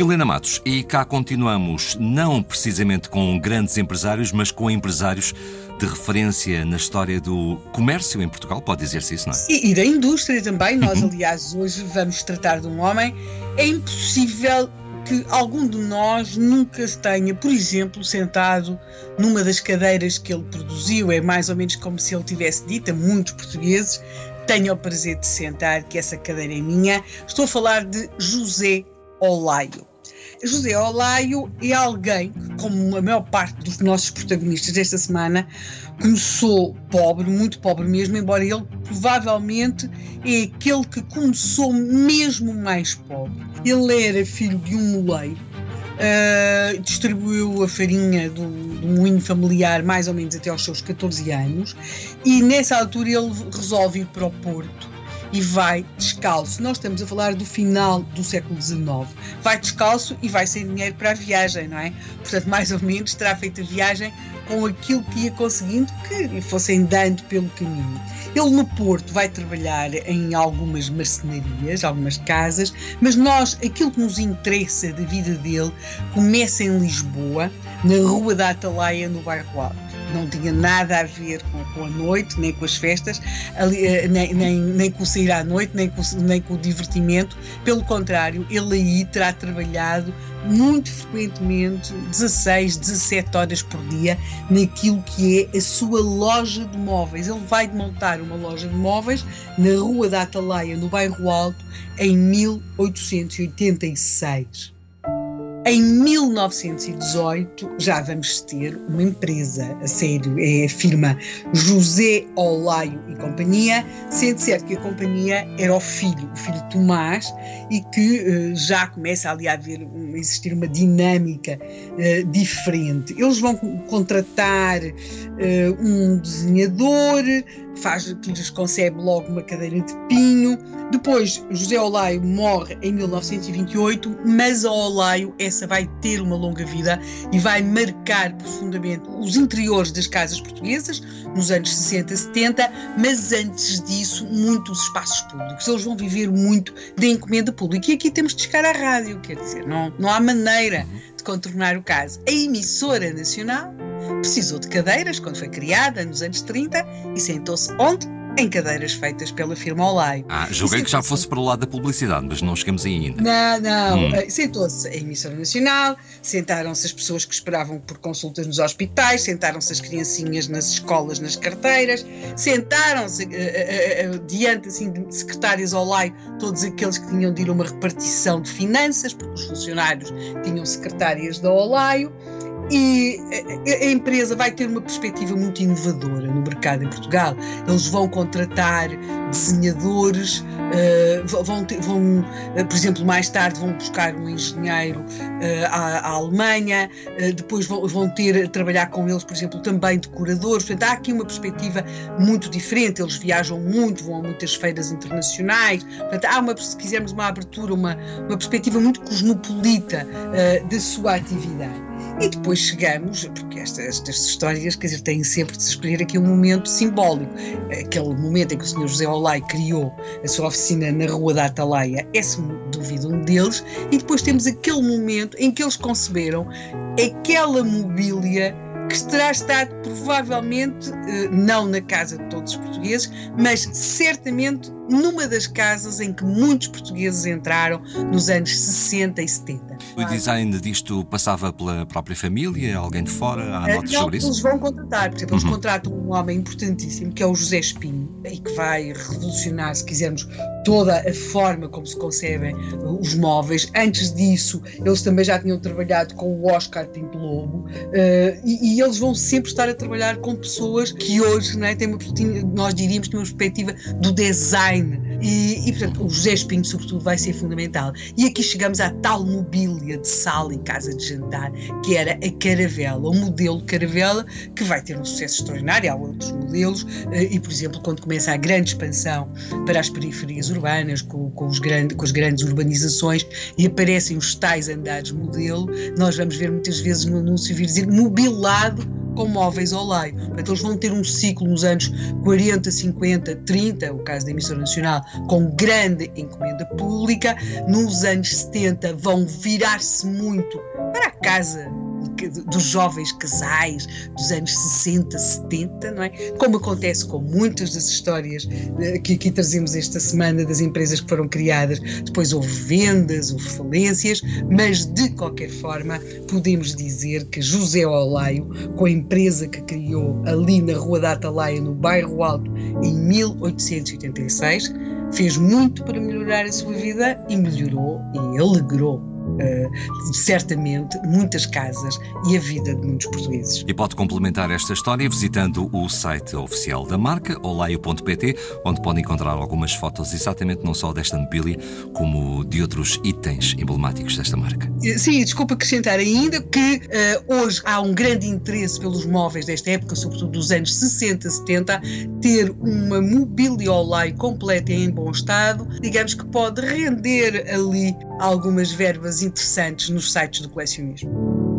Helena Matos, e cá continuamos, não precisamente com grandes empresários, mas com empresários de referência na história do comércio em Portugal, pode dizer-se isso, não é? E, e da indústria também. Nós, aliás, hoje vamos tratar de um homem. É impossível que algum de nós nunca se tenha, por exemplo, sentado numa das cadeiras que ele produziu. É mais ou menos como se ele tivesse dito a muitos portugueses: tenho o prazer de sentar, que essa cadeira é minha. Estou a falar de José Olaio. José Olaio é alguém que, como a maior parte dos nossos protagonistas desta semana, começou pobre, muito pobre mesmo, embora ele provavelmente é aquele que começou mesmo mais pobre. Ele era filho de um moleiro, uh, distribuiu a farinha do, do moinho familiar mais ou menos até aos seus 14 anos e nessa altura ele resolve ir para o Porto e vai descalço. Nós estamos a falar do final do século XIX. Vai descalço e vai sem dinheiro para a viagem, não é? Portanto, mais ou menos terá feito a viagem com aquilo que ia conseguindo que lhe fossem dando pelo caminho. Ele no Porto vai trabalhar em algumas marcenarias, algumas casas, mas nós, aquilo que nos interessa da vida dele, começa em Lisboa, na Rua da Atalaia, no bairro Alto não tinha nada a ver com, com a noite, nem com as festas, ali, eh, nem, nem, nem com o sair à noite, nem com, nem com o divertimento. Pelo contrário, ele aí terá trabalhado muito frequentemente 16, 17 horas por dia naquilo que é a sua loja de móveis. Ele vai montar uma loja de móveis na Rua da Atalaia, no bairro Alto, em 1886. Em 1918 já vamos ter uma empresa a sério, é a firma José Olaio e Companhia, sendo certo que a companhia era o filho, o filho Tomás, e que uh, já começa ali a haver, a existir uma dinâmica uh, diferente. Eles vão contratar uh, um desenhador, faz, que lhes concebe logo uma cadeira de pinho. Depois, José Olaio morre em 1928, mas a Olaio vai ter uma longa vida e vai marcar profundamente os interiores das casas portuguesas nos anos 60, 70, mas antes disso, muitos espaços públicos. Eles vão viver muito da encomenda pública. E aqui temos de chegar à rádio, quer dizer, não, não há maneira de contornar o caso. A emissora nacional Precisou de cadeiras quando foi criada, nos anos 30, e sentou-se onde? Em cadeiras feitas pela firma Olay. Ah, julguei que já fosse para o lado da publicidade, mas não chegamos aí ainda. Não, não. Hum. Eh, sentou-se a emissora nacional, sentaram-se as pessoas que esperavam por consultas nos hospitais, sentaram-se as criancinhas nas escolas, nas carteiras, sentaram-se uh, uh, uh, diante assim, de secretários Olay, todos aqueles que tinham de ir a uma repartição de finanças, porque os funcionários tinham secretárias da Olaio e a empresa vai ter uma perspectiva muito inovadora no mercado em Portugal. Eles vão contratar desenhadores, uh, vão, ter, vão uh, por exemplo, mais tarde vão buscar um engenheiro uh, à, à, Alemanha, depois vão, vão ter a trabalhar com eles, por exemplo, também decoradores. Portanto, há aqui uma perspectiva muito diferente. Eles viajam muito, vão a muitas feiras internacionais. Portanto, há uma, se quisermos, uma abertura, uma, uma perspectiva muito cosmopolita da sua atividade. E depois chegamos, porque estas, estas histórias, quer dizer, têm sempre de se escolher aqui um momento simbólico. Aquele momento em que o Sr. José Olay criou a sua oficina na Rua da Atalaia é, sem dúvida, um deles. E depois temos aquele momento em que eles conceberam aquela mobília que terá estado provavelmente eh, não na casa de todos os portugueses, mas certamente numa das casas em que muitos portugueses entraram nos anos 60 e 70. O design disto passava pela própria família, alguém de fora? Há notas não, sobre isso? Eles vão contratar, por exemplo, eles uhum. contratam um homem importantíssimo que é o José Espinho e que vai revolucionar, se quisermos, toda a forma como se concebem os móveis. Antes disso, eles também já tinham trabalhado com o Oscar Pinto Lobo uh, e, e, eles vão sempre estar a trabalhar com pessoas que hoje não é, têm uma, nós diríamos, têm uma perspectiva do design E, e, portanto, o José Espinho, sobretudo, vai ser fundamental. E aqui chegamos à tal mobília de sala e casa de jantar, que era a caravela, o modelo caravela, que vai ter um sucesso extraordinário. Há outros modelos, eh, e, por exemplo, quando começa a grande expansão para as periferias urbanas, com, com, os grande, com as grandes urbanizações, e aparecem os tais andares modelo, nós vamos ver muitas vezes no anúncio vir dizer mobilado com móveis ao leio. Portanto, eles vão ter um ciclo nos anos 40, 50, 30, o caso da emissora nacional, com grande encomenda pública. Nos anos 70 vão virar-se muito para a casa dos jovens casais dos anos 60, 70, não é? Como acontece com muitas das histórias eh, que aqui trazemos esta semana das empresas que foram criadas, depois houve vendas, houve falências, mas de qualquer forma podemos dizer que José Olaio, com a empresa que criou ali na Rua da Atalaia, no bairro Alto, em 1886, fez muito para melhorar a sua vida e melhorou e alegrou uh, certamente muitas casas e a vida de muitos portugueses. E pode complementar esta história visitando o site oficial da marca, olaio.pt, onde pode encontrar algumas fotos exatamente não só desta mobília, como de outros itens emblemáticos desta marca. Eh, sim, desculpa acrescentar ainda que uh, hoje há um grande interesse pelos móveis desta época, sobretudo dos anos 60, 70, ter uma mobília Olaio completa e em bom estado, digamos que pode render ali algumas verbas interessantes nos sites do colecionismo.